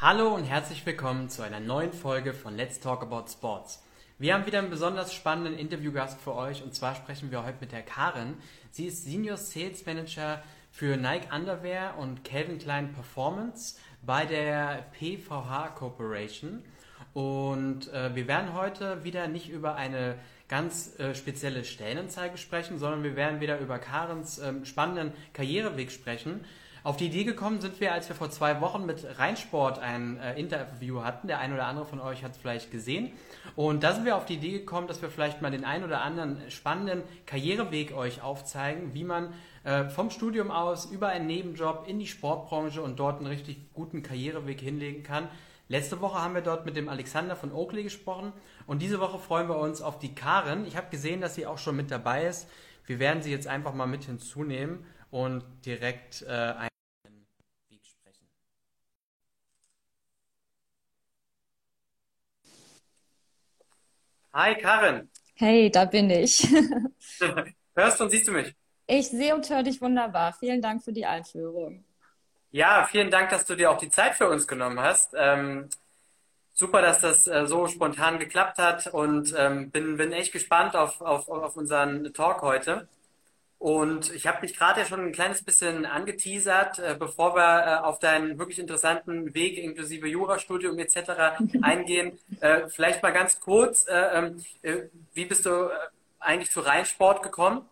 Hallo und herzlich willkommen zu einer neuen Folge von Let's Talk About Sports. Wir haben wieder einen besonders spannenden Interviewgast für euch und zwar sprechen wir heute mit der Karen. Sie ist Senior Sales Manager für Nike Underwear und Calvin Klein Performance bei der PVH Corporation. Und äh, wir werden heute wieder nicht über eine ganz äh, spezielle Stellenanzeige sprechen, sondern wir werden wieder über Karens ähm, spannenden Karriereweg sprechen. Auf die Idee gekommen sind wir, als wir vor zwei Wochen mit Rheinsport ein äh, Interview hatten. Der eine oder andere von euch hat es vielleicht gesehen. Und da sind wir auf die Idee gekommen, dass wir vielleicht mal den einen oder anderen spannenden Karriereweg euch aufzeigen, wie man äh, vom Studium aus über einen Nebenjob in die Sportbranche und dort einen richtig guten Karriereweg hinlegen kann. Letzte Woche haben wir dort mit dem Alexander von Oakley gesprochen und diese Woche freuen wir uns auf die Karen. Ich habe gesehen, dass sie auch schon mit dabei ist. Wir werden sie jetzt einfach mal mit hinzunehmen und direkt äh, einen Hi Karen. Hey, da bin ich. Hörst und siehst du mich? Ich sehe und höre dich wunderbar. Vielen Dank für die Einführung. Ja, vielen Dank, dass du dir auch die Zeit für uns genommen hast. Ähm, super, dass das äh, so spontan geklappt hat und ähm, bin, bin echt gespannt auf, auf, auf unseren Talk heute. Und ich habe mich gerade ja schon ein kleines bisschen angeteasert, äh, bevor wir äh, auf deinen wirklich interessanten Weg inklusive Jurastudium etc. eingehen. Äh, vielleicht mal ganz kurz, äh, ähm, äh, wie bist du äh, eigentlich zu Rheinsport gekommen?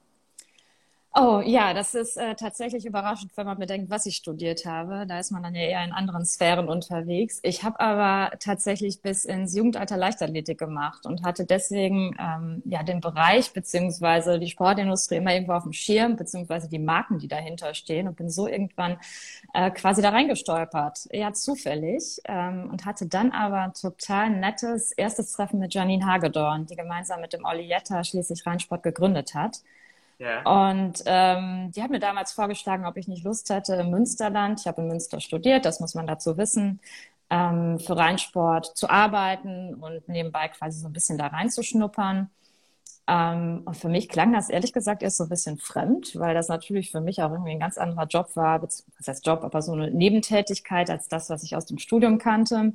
Oh ja, das ist äh, tatsächlich überraschend, wenn man bedenkt, was ich studiert habe. Da ist man dann ja eher in anderen Sphären unterwegs. Ich habe aber tatsächlich bis ins Jugendalter Leichtathletik gemacht und hatte deswegen ähm, ja den Bereich beziehungsweise die Sportindustrie immer irgendwo auf dem Schirm beziehungsweise die Marken, die dahinter stehen und bin so irgendwann äh, quasi da reingestolpert. Ja, zufällig ähm, und hatte dann aber total nettes erstes Treffen mit Janine Hagedorn, die gemeinsam mit dem Olli Jetta schließlich Rheinsport gegründet hat. Und ähm, die hat mir damals vorgeschlagen, ob ich nicht Lust hätte im Münsterland. Ich habe in Münster studiert, das muss man dazu wissen, ähm, für Rheinsport zu arbeiten und nebenbei quasi so ein bisschen da reinzuschnuppern. Ähm, und für mich klang das ehrlich gesagt erst so ein bisschen fremd, weil das natürlich für mich auch irgendwie ein ganz anderer Job war, was heißt Job, aber so eine Nebentätigkeit als das, was ich aus dem Studium kannte.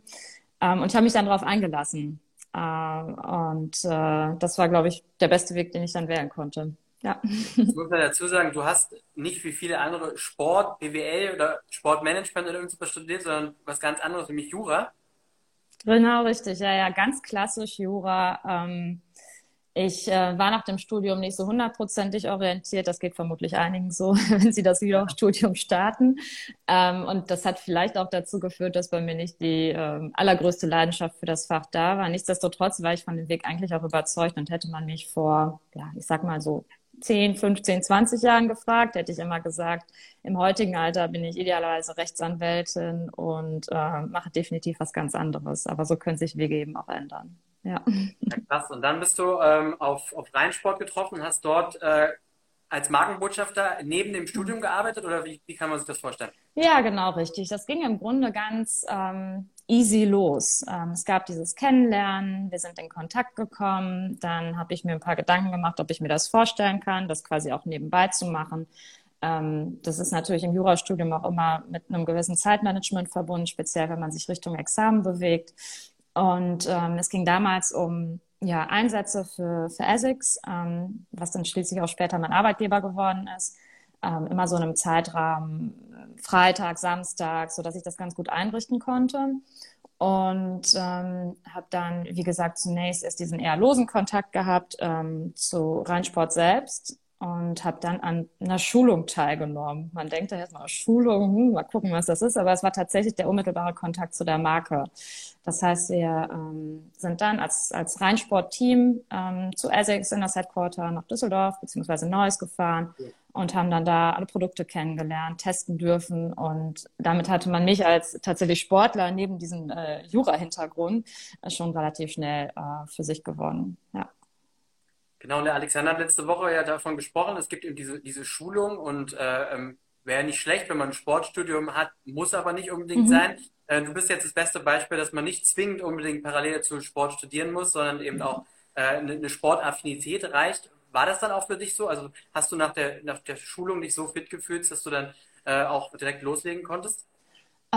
Ähm, und habe mich dann darauf eingelassen. Äh, und äh, das war, glaube ich, der beste Weg, den ich dann wählen konnte. Ja. Ich muss man dazu sagen, du hast nicht wie viele andere Sport, BWL oder Sportmanagement oder irgendwas studiert, sondern was ganz anderes, nämlich Jura. Genau, richtig. Ja, ja, ganz klassisch Jura. Ähm, ich äh, war nach dem Studium nicht so hundertprozentig orientiert. Das geht vermutlich einigen so, wenn sie das Jura-Studium starten. Ähm, und das hat vielleicht auch dazu geführt, dass bei mir nicht die ähm, allergrößte Leidenschaft für das Fach da war. Nichtsdestotrotz war ich von dem Weg eigentlich auch überzeugt und hätte man mich vor, ja, ich sag mal so 10, 15, 20 Jahren gefragt, hätte ich immer gesagt, im heutigen Alter bin ich idealerweise Rechtsanwältin und äh, mache definitiv was ganz anderes. Aber so können sich Wege eben auch ändern. Ja. ja krass. Und dann bist du ähm, auf, auf Rheinsport getroffen, hast dort äh, als Markenbotschafter neben dem Studium gearbeitet oder wie, wie kann man sich das vorstellen? Ja, genau, richtig. Das ging im Grunde ganz ähm, easy los. Ähm, es gab dieses Kennenlernen, wir sind in Kontakt gekommen, dann habe ich mir ein paar Gedanken gemacht, ob ich mir das vorstellen kann, das quasi auch nebenbei zu machen. Ähm, das ist natürlich im Jurastudium auch immer mit einem gewissen Zeitmanagement verbunden, speziell wenn man sich Richtung Examen bewegt. Und ähm, es ging damals um ja, Einsätze für, für ASICS, ähm, was dann schließlich auch später mein Arbeitgeber geworden ist. Ähm, immer so in einem Zeitrahmen Freitag, Samstag, so dass ich das ganz gut einrichten konnte. Und ähm, habe dann, wie gesagt, zunächst erst diesen eher losen Kontakt gehabt ähm, zu Rheinsport selbst und habe dann an einer Schulung teilgenommen. Man denkt ja erstmal Schulung, hm, mal gucken, was das ist, aber es war tatsächlich der unmittelbare Kontakt zu der Marke. Das heißt, wir ähm, sind dann als, als Rheinsport-Team ähm, zu Essex in das Headquarter nach Düsseldorf beziehungsweise Neuss gefahren ja. und haben dann da alle Produkte kennengelernt, testen dürfen und damit hatte man mich als tatsächlich Sportler neben diesem äh, Jura-Hintergrund äh, schon relativ schnell äh, für sich gewonnen. Ja. Genau, und der Alexander hat letzte Woche ja davon gesprochen, es gibt eben diese, diese Schulung und äh, ähm, wäre nicht schlecht, wenn man ein Sportstudium hat, muss aber nicht unbedingt mhm. sein. Äh, du bist jetzt das beste Beispiel, dass man nicht zwingend unbedingt parallel zu Sport studieren muss, sondern eben auch äh, eine, eine Sportaffinität reicht. War das dann auch für dich so? Also hast du nach der, nach der Schulung dich so fit gefühlt, dass du dann äh, auch direkt loslegen konntest?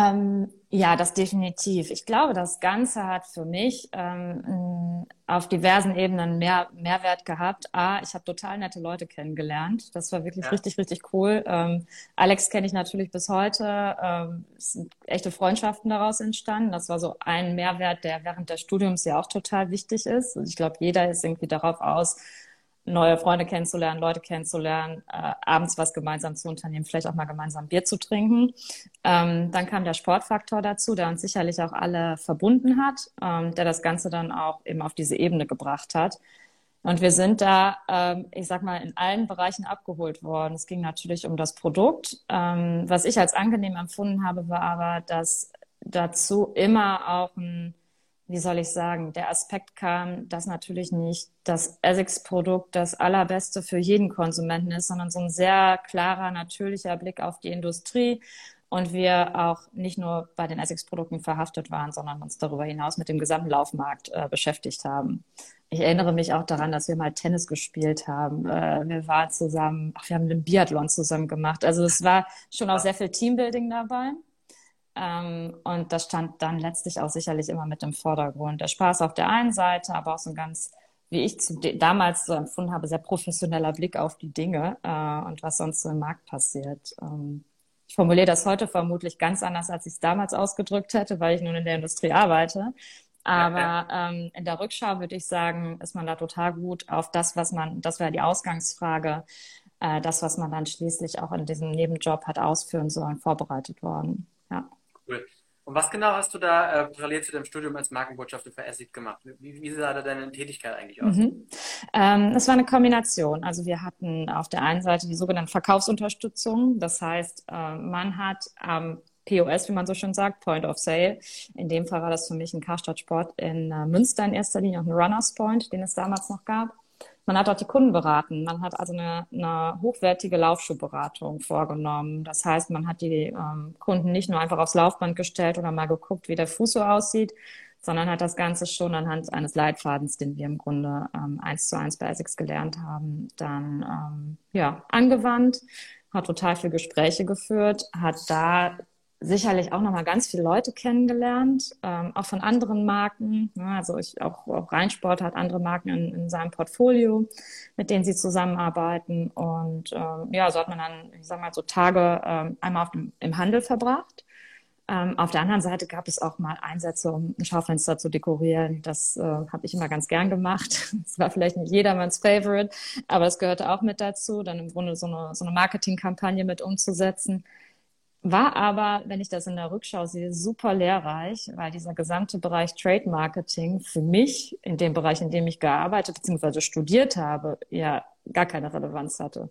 Ähm, ja, das definitiv. Ich glaube, das Ganze hat für mich ähm, auf diversen Ebenen mehr Mehrwert gehabt. A, ich habe total nette Leute kennengelernt. Das war wirklich ja. richtig, richtig cool. Ähm, Alex kenne ich natürlich bis heute. Ähm, es sind echte Freundschaften daraus entstanden. Das war so ein Mehrwert, der während des Studiums ja auch total wichtig ist. Und ich glaube, jeder ist irgendwie darauf aus, neue Freunde kennenzulernen, Leute kennenzulernen, äh, abends was gemeinsam zu unternehmen, vielleicht auch mal gemeinsam Bier zu trinken. Ähm, dann kam der Sportfaktor dazu, der uns sicherlich auch alle verbunden hat, ähm, der das Ganze dann auch eben auf diese Ebene gebracht hat. Und wir sind da, ähm, ich sag mal, in allen Bereichen abgeholt worden. Es ging natürlich um das Produkt. Ähm, was ich als angenehm empfunden habe, war aber, dass dazu immer auch ein wie soll ich sagen, der Aspekt kam, dass natürlich nicht das Essex-Produkt das allerbeste für jeden Konsumenten ist, sondern so ein sehr klarer, natürlicher Blick auf die Industrie und wir auch nicht nur bei den Essex-Produkten verhaftet waren, sondern uns darüber hinaus mit dem gesamten Laufmarkt äh, beschäftigt haben. Ich erinnere mich auch daran, dass wir mal Tennis gespielt haben. Äh, wir waren zusammen, ach, wir haben den Biathlon zusammen gemacht. Also es war schon auch sehr viel Teambuilding dabei. Ähm, und das stand dann letztlich auch sicherlich immer mit im Vordergrund. Der Spaß auf der einen Seite, aber auch so ein ganz, wie ich zu, damals so empfunden habe, sehr professioneller Blick auf die Dinge äh, und was sonst so im Markt passiert. Ähm, ich formuliere das heute vermutlich ganz anders, als ich es damals ausgedrückt hätte, weil ich nun in der Industrie arbeite. Aber ja. Ähm, in der Rückschau würde ich sagen, ist man da total gut auf das, was man, das wäre die Ausgangsfrage, äh, das, was man dann schließlich auch in diesem Nebenjob hat ausführen sollen, vorbereitet worden. Ja. Cool. Und was genau hast du da äh, parallel zu deinem Studium als Markenbotschafter für Essig gemacht? Wie, wie sah da deine Tätigkeit eigentlich aus? Mhm. Ähm, es war eine Kombination. Also wir hatten auf der einen Seite die sogenannte Verkaufsunterstützung. Das heißt, äh, man hat am POS, wie man so schön sagt, Point of Sale. In dem Fall war das für mich ein Karstadt Sport in äh, Münster in erster Linie, auch ein Runners Point, den es damals noch gab. Man hat auch die Kunden beraten. Man hat also eine, eine hochwertige Laufschuhberatung vorgenommen. Das heißt, man hat die ähm, Kunden nicht nur einfach aufs Laufband gestellt oder mal geguckt, wie der Fuß so aussieht, sondern hat das Ganze schon anhand eines Leitfadens, den wir im Grunde ähm, eins zu eins bei Essex gelernt haben, dann ähm, ja angewandt, hat total viele Gespräche geführt, hat da sicherlich auch nochmal ganz viele Leute kennengelernt, ähm, auch von anderen Marken. Ja, also ich, auch, auch Rheinsport hat andere Marken in, in seinem Portfolio, mit denen sie zusammenarbeiten. Und ähm, ja, so hat man dann, ich sag mal, so Tage ähm, einmal auf dem, im Handel verbracht. Ähm, auf der anderen Seite gab es auch mal Einsätze, um ein Schaufenster zu dekorieren. Das äh, habe ich immer ganz gern gemacht. Das war vielleicht nicht jedermanns Favorite, aber es gehörte auch mit dazu, dann im Grunde so eine, so eine Marketingkampagne mit umzusetzen. War aber, wenn ich das in der Rückschau sehe, super lehrreich, weil dieser gesamte Bereich Trade Marketing für mich in dem Bereich, in dem ich gearbeitet bzw. studiert habe, ja gar keine Relevanz hatte.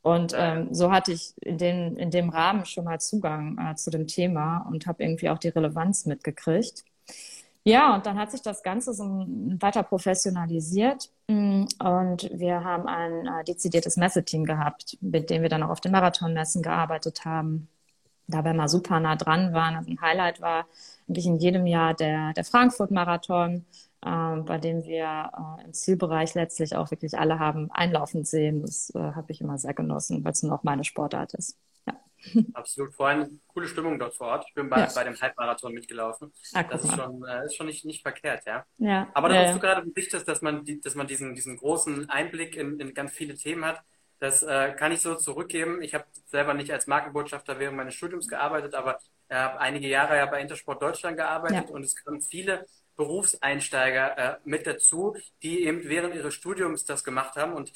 Und ähm, so hatte ich in, den, in dem Rahmen schon mal Zugang äh, zu dem Thema und habe irgendwie auch die Relevanz mitgekriegt. Ja, und dann hat sich das Ganze so weiter professionalisiert mm, und wir haben ein äh, dezidiertes Messeteam gehabt, mit dem wir dann auch auf den Marathonmessen gearbeitet haben da wir mal super nah dran waren. Also ein Highlight war eigentlich in jedem Jahr der, der Frankfurt-Marathon, äh, bei dem wir äh, im Zielbereich letztlich auch wirklich alle haben einlaufen sehen. Das äh, habe ich immer sehr genossen, weil es nur auch meine Sportart ist. Ja. Absolut. Vor allem coole Stimmung dort vor Ort. Ich bin bei, ja. bei dem Halbmarathon mitgelaufen. Ah, das ist schon, äh, ist schon nicht, nicht verkehrt, ja. ja. Aber da ja, du gerade berichtest, dass man, die, dass man diesen, diesen großen Einblick in, in ganz viele Themen hat. Das äh, kann ich so zurückgeben. Ich habe selber nicht als Markenbotschafter während meines Studiums gearbeitet, aber ich habe einige Jahre ja bei Intersport Deutschland gearbeitet ja. und es kamen viele Berufseinsteiger äh, mit dazu, die eben während ihres Studiums das gemacht haben. Und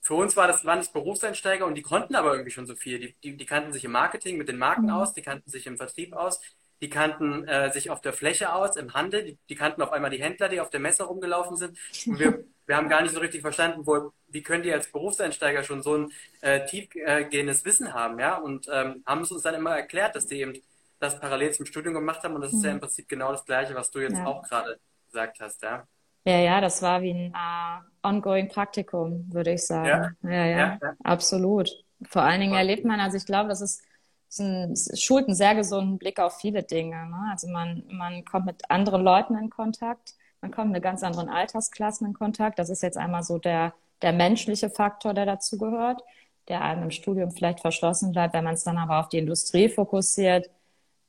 für uns war das, waren das Berufseinsteiger und die konnten aber irgendwie schon so viel. Die, die, die kannten sich im Marketing mit den Marken mhm. aus, die kannten sich im Vertrieb aus, die kannten äh, sich auf der Fläche aus, im Handel, die, die kannten auf einmal die Händler, die auf der Messe rumgelaufen sind. Und wir, wir haben gar nicht so richtig verstanden, wo, wie können die als Berufseinsteiger schon so ein äh, tiefgehendes Wissen haben, ja? Und ähm, haben es uns dann immer erklärt, dass die eben das parallel zum Studium gemacht haben und das ist ja im mhm. Prinzip genau das Gleiche, was du jetzt ja. auch gerade gesagt hast, ja? Ja, ja, das war wie ein uh, ongoing Praktikum, würde ich sagen. Ja, ja, ja, ja, absolut. Vor allen Dingen erlebt man, also ich glaube, das ist es schult einen sehr gesunden Blick auf viele Dinge. Ne? Also man, man kommt mit anderen Leuten in Kontakt, man kommt mit ganz anderen Altersklassen in Kontakt. Das ist jetzt einmal so der der menschliche Faktor, der dazugehört, der einem im Studium vielleicht verschlossen bleibt. Wenn man es dann aber auf die Industrie fokussiert,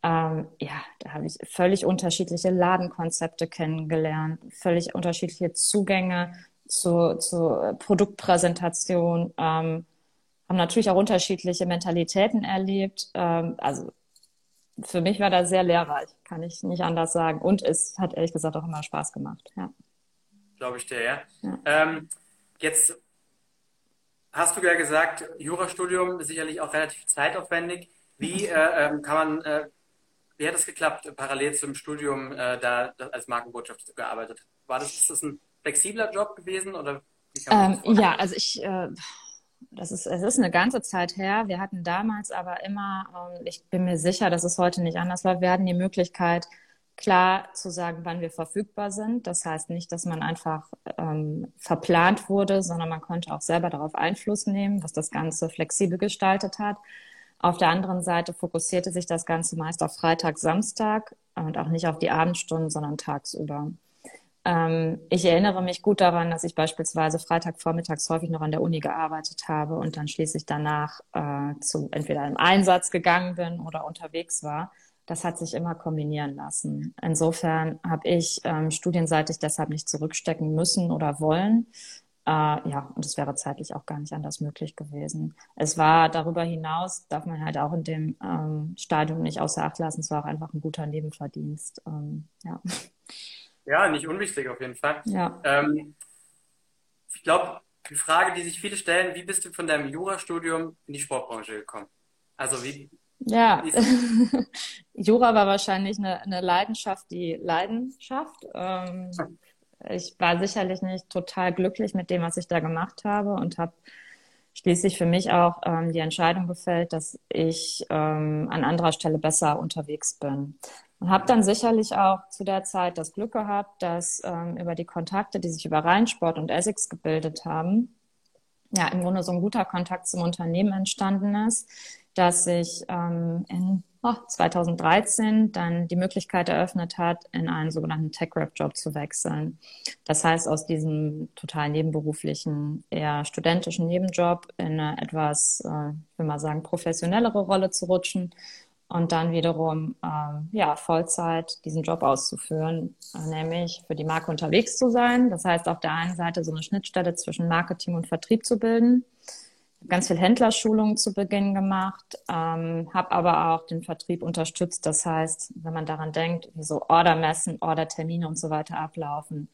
Ähm, ja, da habe ich völlig unterschiedliche Ladenkonzepte kennengelernt, völlig unterschiedliche Zugänge zu, zu Produktpräsentation, ähm, haben natürlich auch unterschiedliche Mentalitäten erlebt. Ähm, also für mich war das sehr lehrreich, kann ich nicht anders sagen. Und es hat ehrlich gesagt auch immer Spaß gemacht. Ja. Glaube ich dir, ja. ja. Ähm, jetzt hast du ja gesagt, Jurastudium ist sicherlich auch relativ zeitaufwendig. Wie äh, ähm, kann man, äh, wie hat es geklappt, parallel zum Studium äh, da als Markenbotschaft gearbeitet? War das, ist das ein flexibler Job gewesen oder ähm, ja, also ich, äh, das ist, es ist eine ganze Zeit her. Wir hatten damals aber immer, ähm, ich bin mir sicher, dass es heute nicht anders war, wir hatten die Möglichkeit, klar zu sagen, wann wir verfügbar sind. Das heißt nicht, dass man einfach ähm, verplant wurde, sondern man konnte auch selber darauf Einfluss nehmen, was das Ganze flexibel gestaltet hat. Auf der anderen Seite fokussierte sich das Ganze meist auf Freitag, Samstag und auch nicht auf die Abendstunden, sondern tagsüber. Ähm, ich erinnere mich gut daran, dass ich beispielsweise Freitagvormittags häufig noch an der Uni gearbeitet habe und dann schließlich danach äh, zu entweder einem Einsatz gegangen bin oder unterwegs war. Das hat sich immer kombinieren lassen. Insofern habe ich ähm, studienseitig deshalb nicht zurückstecken müssen oder wollen, äh, ja, und es wäre zeitlich auch gar nicht anders möglich gewesen. Es war darüber hinaus, darf man halt auch in dem ähm, Stadium nicht außer Acht lassen, es war auch einfach ein guter Nebenverdienst. Ähm, ja. Ja, nicht unwichtig auf jeden Fall. Ja. Ähm, ich glaube, die Frage, die sich viele stellen, wie bist du von deinem Jurastudium in die Sportbranche gekommen? Also wie, ja, Jura war wahrscheinlich eine, eine, Leidenschaft, die Leidenschaft. Ähm, ich war sicherlich nicht total glücklich mit dem, was ich da gemacht habe und habe schließlich für mich auch ähm, die Entscheidung gefällt, dass ich ähm, an anderer Stelle besser unterwegs bin. Und habe dann sicherlich auch zu der Zeit das Glück gehabt, dass ähm, über die Kontakte, die sich über Rheinsport und Essex gebildet haben, ja, im Grunde so ein guter Kontakt zum Unternehmen entstanden ist, dass ich ähm, in oh, 2013 dann die Möglichkeit eröffnet hat, in einen sogenannten Tech-Rap-Job zu wechseln. Das heißt, aus diesem total nebenberuflichen, eher studentischen Nebenjob in eine etwas, äh, ich will mal sagen, professionellere Rolle zu rutschen und dann wiederum ähm, ja, Vollzeit diesen Job auszuführen, äh, nämlich für die Marke unterwegs zu sein. Das heißt, auf der einen Seite so eine Schnittstelle zwischen Marketing und Vertrieb zu bilden ganz viel Händlerschulungen zu Beginn gemacht, ähm, habe aber auch den Vertrieb unterstützt. Das heißt, wenn man daran denkt, wie so Ordermessen, Ordertermine und so weiter ablaufen,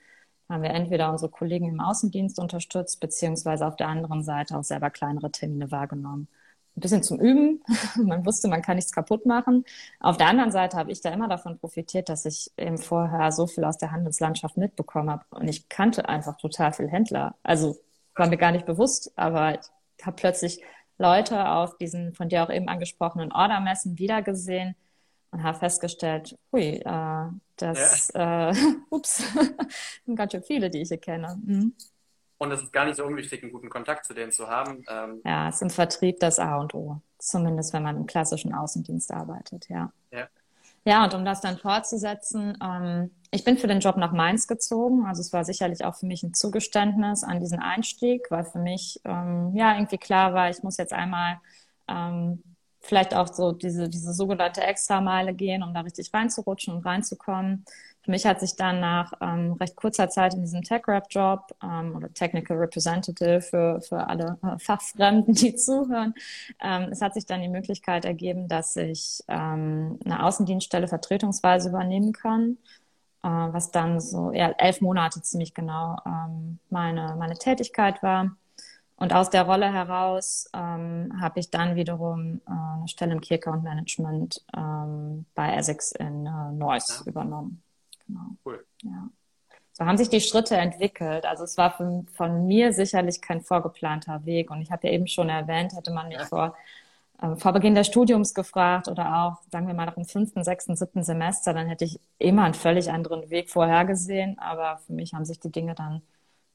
haben wir entweder unsere Kollegen im Außendienst unterstützt, beziehungsweise auf der anderen Seite auch selber kleinere Termine wahrgenommen. Ein bisschen zum Üben. man wusste, man kann nichts kaputt machen. Auf der anderen Seite habe ich da immer davon profitiert, dass ich eben vorher so viel aus der Handelslandschaft mitbekommen habe. Und ich kannte einfach total viel Händler. Also war mir gar nicht bewusst, aber habe plötzlich Leute auf diesen von dir auch eben angesprochenen Ordermessen wiedergesehen und habe festgestellt, hui, äh, das, ja. äh, ups, sind ganz schön viele, die ich hier kenne. Mhm. Und es ist gar nicht so unwichtig, einen guten Kontakt zu denen zu haben. Ähm, ja, es ist im Vertrieb das A und O. Zumindest wenn man im klassischen Außendienst arbeitet, ja. Ja, ja und um das dann fortzusetzen, ähm, ich bin für den Job nach Mainz gezogen. Also es war sicherlich auch für mich ein Zugeständnis an diesen Einstieg, weil für mich ähm, ja irgendwie klar war, ich muss jetzt einmal ähm, vielleicht auch so diese, diese sogenannte Extrameile gehen, um da richtig reinzurutschen und reinzukommen. Für mich hat sich dann nach ähm, recht kurzer Zeit in diesem Tech-Rap-Job ähm, oder Technical Representative für, für alle äh, Fachfremden, die zuhören, ähm, es hat sich dann die Möglichkeit ergeben, dass ich ähm, eine Außendienststelle vertretungsweise übernehmen kann äh, was dann so ja, elf Monate ziemlich genau ähm, meine, meine Tätigkeit war. Und aus der Rolle heraus ähm, habe ich dann wiederum äh, eine Stelle im Key Account Management ähm, bei Essex in äh, Neuss übernommen. Genau. Cool. Ja. So haben sich die Schritte entwickelt. Also es war von, von mir sicherlich kein vorgeplanter Weg. Und ich habe ja eben schon erwähnt, hätte man mich vor äh, vor Beginn des Studiums gefragt oder auch, sagen wir mal, nach dem fünften, sechsten, siebten Semester, dann hätte ich immer einen völlig anderen Weg vorhergesehen. Aber für mich haben sich die Dinge dann,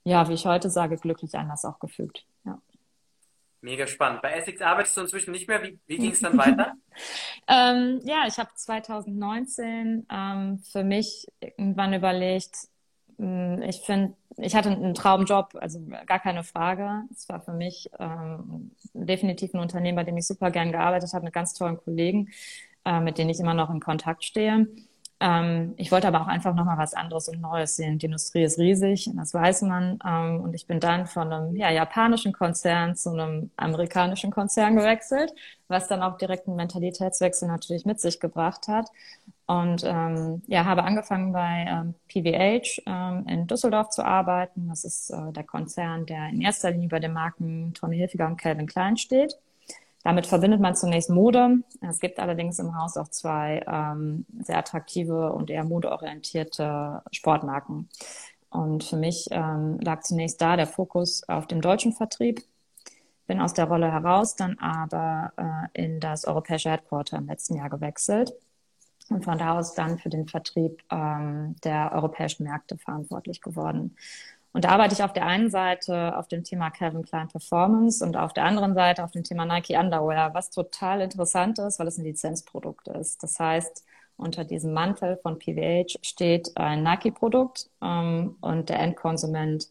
ja, wie ich heute sage, glücklich anders auch gefügt. Ja. Mega spannend. Bei Essex arbeitest du inzwischen nicht mehr. Wie, wie ging es dann weiter? ähm, ja, ich habe 2019 ähm, für mich irgendwann überlegt, hm, ich finde, ich hatte einen Traumjob, also gar keine Frage. Es war für mich ähm, definitiv ein Unternehmen, bei dem ich super gern gearbeitet habe, mit ganz tollen Kollegen. äh, mit denen ich immer noch in Kontakt stehe. Ähm, ich wollte aber auch einfach nochmal was anderes und Neues sehen. Die Industrie ist riesig, das weiß man. Ähm, und ich bin dann von einem ja, japanischen Konzern zu einem amerikanischen Konzern gewechselt, was dann auch direkt einen Mentalitätswechsel natürlich mit sich gebracht hat. Und ähm, ja, habe angefangen bei ähm, PVH ähm, in Düsseldorf zu arbeiten. Das ist äh, der Konzern, der in erster Linie bei den Marken Tommy Hilfiger und Calvin Klein steht. Damit verbindet man zunächst Mode. Es gibt allerdings im Haus auch zwei ähm, sehr attraktive und eher modeorientierte Sportmarken. Und für mich ähm, lag zunächst da der Fokus auf dem deutschen Vertrieb. Bin aus der Rolle heraus, dann aber äh, in das europäische Headquarter im letzten Jahr gewechselt und von da aus dann für den Vertrieb ähm, der europäischen Märkte verantwortlich geworden. Und da arbeite ich auf der einen Seite auf dem Thema Calvin Klein Performance und auf der anderen Seite auf dem Thema Nike Underwear, was total interessant ist, weil es ein Lizenzprodukt ist. Das heißt, unter diesem Mantel von PVH steht ein Nike-Produkt ähm, und der Endkonsument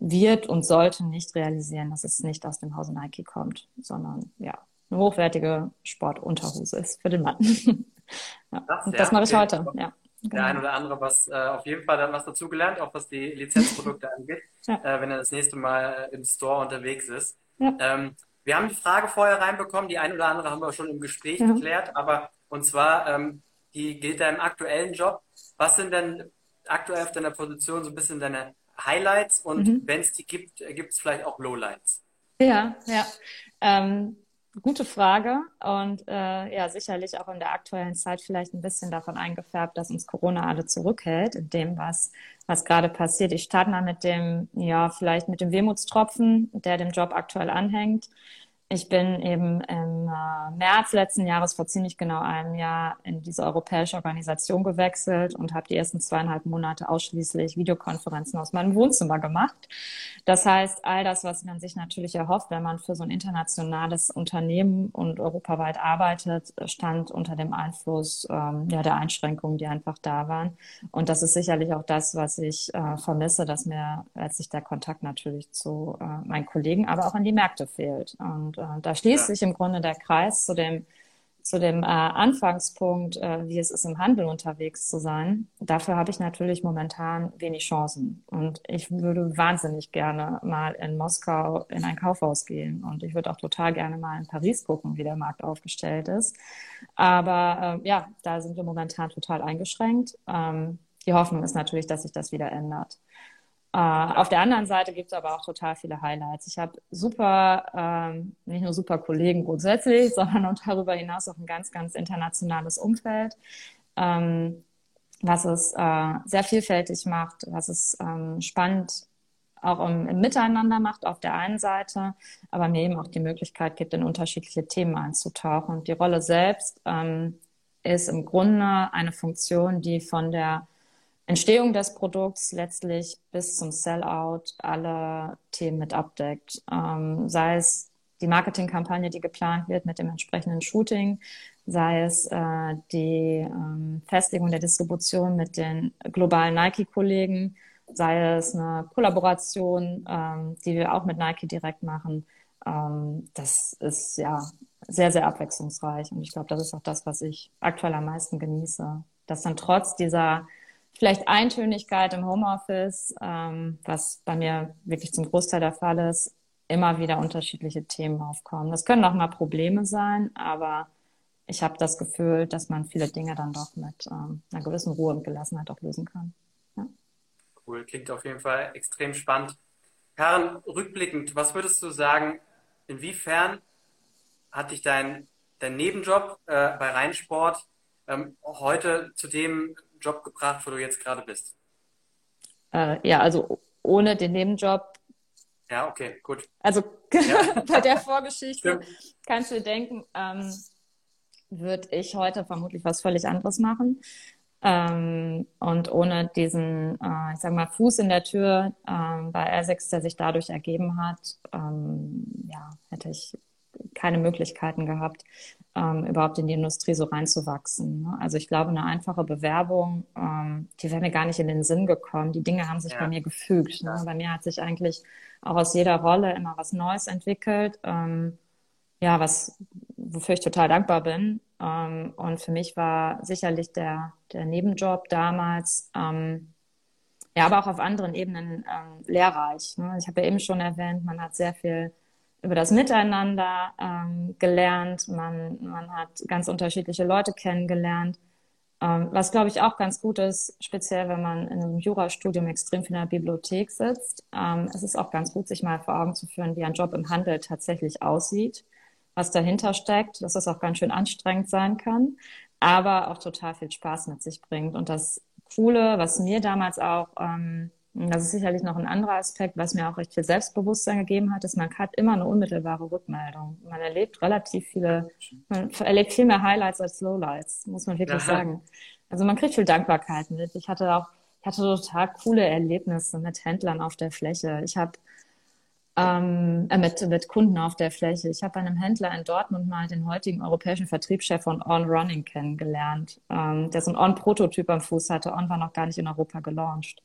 wird und sollte nicht realisieren, dass es nicht aus dem Hause Nike kommt, sondern ja, eine hochwertige Sportunterhose ist für den Mann. ja. das, das mache ich heute. Ja der genau. ein oder andere was äh, auf jeden Fall dann was dazugelernt, auch was die Lizenzprodukte angeht, ja. äh, wenn er das nächste Mal äh, im Store unterwegs ist. Ja. Ähm, wir haben die Frage vorher reinbekommen, die ein oder andere haben wir schon im Gespräch ja. geklärt, aber und zwar, ähm, die gilt deinem aktuellen Job. Was sind denn aktuell auf deiner Position so ein bisschen deine Highlights und mhm. wenn es die gibt, gibt es vielleicht auch Lowlights? Ja, ja. Ähm, Gute Frage und äh, ja, sicherlich auch in der aktuellen Zeit vielleicht ein bisschen davon eingefärbt, dass uns Corona alle zurückhält in dem, was, was gerade passiert. Ich starte mal mit dem, ja, vielleicht mit dem Wehmutstropfen, der dem Job aktuell anhängt. Ich bin eben im äh, März letzten Jahres vor ziemlich genau einem Jahr in diese europäische Organisation gewechselt und habe die ersten zweieinhalb Monate ausschließlich Videokonferenzen aus meinem Wohnzimmer gemacht. Das heißt, all das, was man sich natürlich erhofft, wenn man für so ein internationales Unternehmen und europaweit arbeitet, stand unter dem Einfluss ähm, ja, der Einschränkungen, die einfach da waren. Und das ist sicherlich auch das, was ich äh, vermisse, dass mir letztlich der Kontakt natürlich zu äh, meinen Kollegen, aber auch an die Märkte fehlt. Und äh, da schließt sich im Grunde der Kreis zu dem, zu dem äh, Anfangspunkt, äh, wie es ist, im Handel unterwegs zu sein. Dafür habe ich natürlich momentan wenig Chancen. Und ich würde wahnsinnig gerne mal in Moskau in ein Kaufhaus gehen. Und ich würde auch total gerne mal in Paris gucken, wie der Markt aufgestellt ist. Aber äh, ja, da sind wir momentan total eingeschränkt. Ähm, die Hoffnung ist natürlich, dass sich das wieder ändert. Äh, auf der anderen Seite gibt es aber auch total viele Highlights. Ich habe super, ähm, nicht nur super Kollegen grundsätzlich, sondern auch darüber hinaus auch ein ganz, ganz internationales Umfeld, ähm, was es äh, sehr vielfältig macht, was es ähm, spannend auch im, im, Miteinander macht auf der einen Seite, aber mir eben auch die Möglichkeit gibt, in unterschiedliche Themen einzutauchen. Und die Rolle selbst ähm, ist im Grunde eine Funktion, die von der Entstehung des Produkts letztlich bis zum Sellout alle Themen mit abdeckt. Ähm, sei es die Marketingkampagne, die geplant wird mit dem entsprechenden Shooting, sei es äh, die ähm, Festigung der Distribution mit den globalen Nike-Kollegen, sei es eine Kollaboration, ähm, die wir auch mit Nike direkt machen. Ähm, das ist ja sehr, sehr abwechslungsreich und ich glaube, das ist auch das, was ich aktuell am meisten genieße, dass dann trotz dieser vielleicht Eintönigkeit im Homeoffice, ähm, was bei mir wirklich zum Großteil der Fall ist, immer wieder unterschiedliche Themen aufkommen. Das können auch mal Probleme sein, aber ich habe das Gefühl, dass man viele Dinge dann doch mit ähm, einer gewissen Ruhe und Gelassenheit auch lösen kann. Ja. Cool, klingt auf jeden Fall extrem spannend. Karen, rückblickend, was würdest du sagen, inwiefern hat dich dein, dein Nebenjob äh, bei Rheinsport ähm, heute zu dem Job gebracht, wo du jetzt gerade bist? Äh, ja, also ohne den Nebenjob. Ja, okay, gut. Also ja. bei der Vorgeschichte Stimmt. kannst du dir denken, ähm, würde ich heute vermutlich was völlig anderes machen. Ähm, und ohne diesen, äh, ich sag mal, Fuß in der Tür ähm, bei R6, der sich dadurch ergeben hat, ähm, ja, hätte ich keine Möglichkeiten gehabt, ähm, überhaupt in die Industrie so reinzuwachsen. Ne? Also ich glaube, eine einfache Bewerbung, ähm, die wäre mir gar nicht in den Sinn gekommen. Die Dinge haben sich ja. bei mir gefügt. Ne? Bei mir hat sich eigentlich auch aus jeder Rolle immer was Neues entwickelt. Ähm, ja, was, wofür ich total dankbar bin. Ähm, und für mich war sicherlich der, der Nebenjob damals, ähm, ja, aber auch auf anderen Ebenen ähm, lehrreich. Ne? Ich habe ja eben schon erwähnt, man hat sehr viel über das Miteinander ähm, gelernt, man, man hat ganz unterschiedliche Leute kennengelernt. Ähm, was, glaube ich, auch ganz gut ist, speziell wenn man in einem Jurastudium extrem viel in der Bibliothek sitzt. Ähm, es ist auch ganz gut, sich mal vor Augen zu führen, wie ein Job im Handel tatsächlich aussieht, was dahinter steckt, dass das auch ganz schön anstrengend sein kann, aber auch total viel Spaß mit sich bringt. Und das Coole, was mir damals auch ähm, das ist sicherlich noch ein anderer Aspekt, was mir auch recht viel Selbstbewusstsein gegeben hat, ist, man hat immer eine unmittelbare Rückmeldung. Man erlebt relativ viele, man erlebt viel mehr Highlights als Lowlights, muss man wirklich Aha. sagen. Also man kriegt viel Dankbarkeit mit. Ich hatte auch, ich hatte total coole Erlebnisse mit Händlern auf der Fläche. Ich habe ähm, äh, mit, mit Kunden auf der Fläche. Ich habe bei einem Händler in Dortmund mal den heutigen europäischen Vertriebschef von On Running kennengelernt, ähm, der so ein On-Prototyp am Fuß hatte. On war noch gar nicht in Europa gelauncht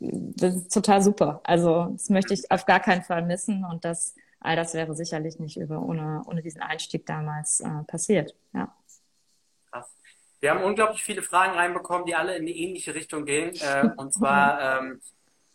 das ist total super. Also das möchte ich auf gar keinen Fall missen und das all das wäre sicherlich nicht über ohne, ohne diesen Einstieg damals äh, passiert. Ja. Krass. Wir haben unglaublich viele Fragen reinbekommen, die alle in die ähnliche Richtung gehen. Äh, und zwar ähm,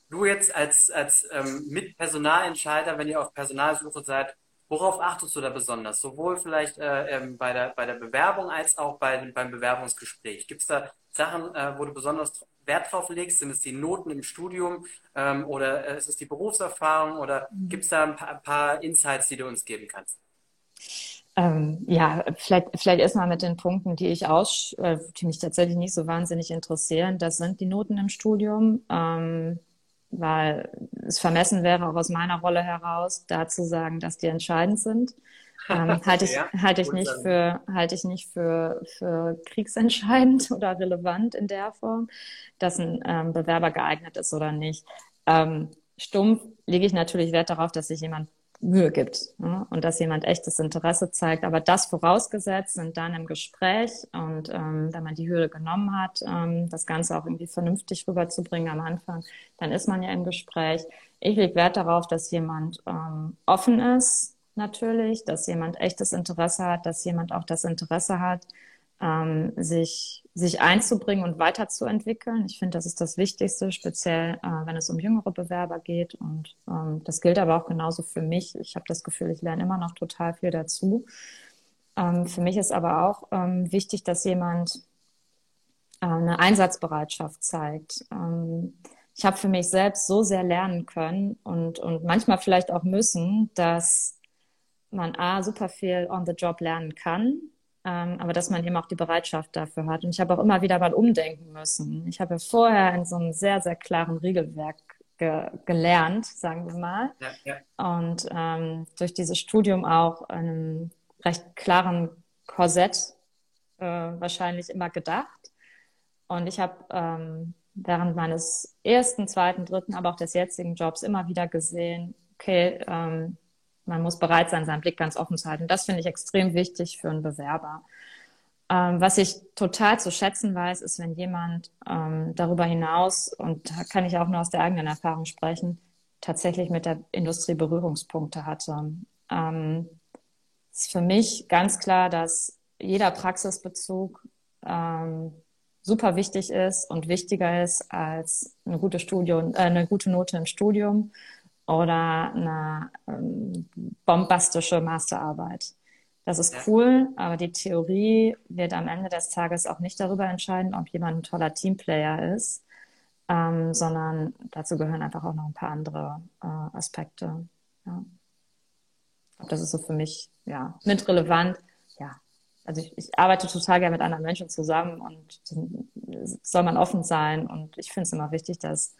du jetzt als, als ähm, Mitpersonalentscheider, wenn ihr auf Personalsuche seid, worauf achtest du da besonders? Sowohl vielleicht äh, ähm, bei, der, bei der Bewerbung als auch bei, beim Bewerbungsgespräch. Gibt es da Sachen, äh, wo du besonders Wert drauf legst? Sind es die Noten im Studium ähm, oder äh, ist es die Berufserfahrung oder mhm. gibt es da ein paar, ein paar, Insights, die du uns geben kannst? Ähm, ja, vielleicht, vielleicht erstmal mit den Punkten, die ich aus, äh, die mich tatsächlich nicht so wahnsinnig interessieren. Das sind die Noten im Studium, ähm, weil es vermessen wäre, auch aus meiner Rolle heraus, da zu sagen, dass die entscheidend sind. Ähm, halte ich, ja, halte ich nicht für, halte ich nicht für, für kriegsentscheidend oder relevant in der Form, dass ein ähm, Bewerber geeignet ist oder nicht. Ähm, stumpf lege ich natürlich Wert darauf, dass sich jemand Mühe gibt ne? und dass jemand echtes Interesse zeigt. Aber das vorausgesetzt sind dann im Gespräch und ähm, wenn man die Hürde genommen hat, ähm, das Ganze auch irgendwie vernünftig rüberzubringen am Anfang, dann ist man ja im Gespräch. Ich lege Wert darauf, dass jemand ähm, offen ist, natürlich, dass jemand echtes Interesse hat, dass jemand auch das Interesse hat, ähm, sich, sich einzubringen und weiterzuentwickeln. Ich finde, das ist das Wichtigste, speziell äh, wenn es um jüngere Bewerber geht. Und ähm, das gilt aber auch genauso für mich. Ich habe das Gefühl, ich lerne immer noch total viel dazu. Ähm, für mich ist aber auch ähm, wichtig, dass jemand äh, eine Einsatzbereitschaft zeigt. Ähm, ich habe für mich selbst so sehr lernen können und, und manchmal vielleicht auch müssen, dass man A, super viel on the job lernen kann, ähm, aber dass man eben auch die Bereitschaft dafür hat. Und ich habe auch immer wieder mal umdenken müssen. Ich habe vorher in so einem sehr, sehr klaren Regelwerk ge gelernt, sagen wir mal. Ja, ja. Und ähm, durch dieses Studium auch einem recht klaren Korsett äh, wahrscheinlich immer gedacht. Und ich habe ähm, während meines ersten, zweiten, dritten, aber auch des jetzigen Jobs immer wieder gesehen, okay, ähm, man muss bereit sein, seinen Blick ganz offen zu halten. Das finde ich extrem wichtig für einen Bewerber. Ähm, was ich total zu schätzen weiß, ist, wenn jemand ähm, darüber hinaus, und da kann ich auch nur aus der eigenen Erfahrung sprechen, tatsächlich mit der Industrie Berührungspunkte hatte. Ähm, ist für mich ganz klar, dass jeder Praxisbezug ähm, super wichtig ist und wichtiger ist als eine gute Studium, äh, eine gute Note im Studium oder eine ähm, bombastische Masterarbeit. Das ist cool, aber die Theorie wird am Ende des Tages auch nicht darüber entscheiden, ob jemand ein toller Teamplayer ist, ähm, sondern dazu gehören einfach auch noch ein paar andere äh, Aspekte. Ja. Das ist so für mich ja mit relevant. Ja, also ich, ich arbeite total gerne mit anderen Menschen zusammen und soll man offen sein. Und ich finde es immer wichtig, dass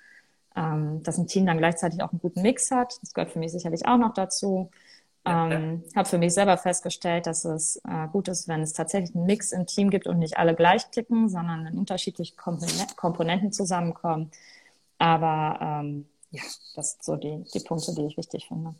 ähm, dass ein Team dann gleichzeitig auch einen guten Mix hat. Das gehört für mich sicherlich auch noch dazu. Ähm, habe für mich selber festgestellt, dass es äh, gut ist, wenn es tatsächlich einen Mix im Team gibt und nicht alle gleich ticken, sondern wenn unterschiedliche Komponenten zusammenkommen. Aber ähm, ja, das sind so die, die Punkte, die ich wichtig finde.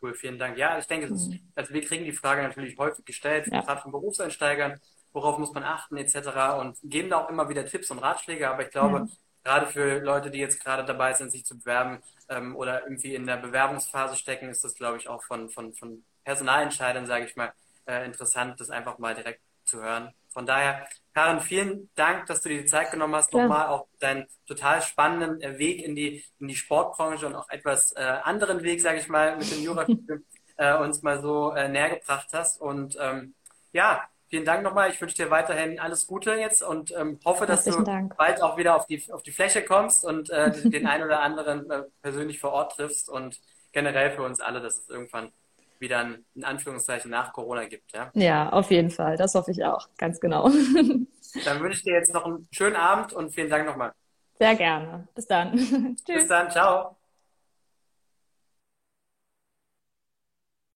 Cool, vielen Dank. Ja, ich denke, ist, mhm. also wir kriegen die Frage natürlich häufig gestellt, ja. gerade von Berufseinsteigern, worauf muss man achten etc. und geben da auch immer wieder Tipps und Ratschläge, aber ich glaube, ja gerade für Leute, die jetzt gerade dabei sind, sich zu bewerben ähm, oder irgendwie in der Bewerbungsphase stecken, ist das, glaube ich, auch von, von, von Personalentscheidern, sage ich mal, äh, interessant, das einfach mal direkt zu hören. Von daher, Karin, vielen Dank, dass du dir die Zeit genommen hast, ja. nochmal auch deinen total spannenden äh, Weg in die, in die Sportbranche und auch etwas äh, anderen Weg, sage ich mal, mit dem Jura äh, uns mal so äh, näher gebracht hast. Und ähm, ja, vielen Dank nochmal. Ich wünsche dir weiterhin alles Gute jetzt und ähm, hoffe, dass Herzlichen du Dank. bald auch wieder auf die, auf die Fläche kommst und äh, den einen oder anderen äh, persönlich vor Ort triffst und generell für uns alle, dass es irgendwann wieder ein, in Anführungszeichen nach Corona gibt. Ja? ja, auf jeden Fall. Das hoffe ich auch, ganz genau. Dann wünsche ich dir jetzt noch einen schönen Abend und vielen Dank nochmal. Sehr gerne. Bis dann. Tschüss. Bis dann. Ciao.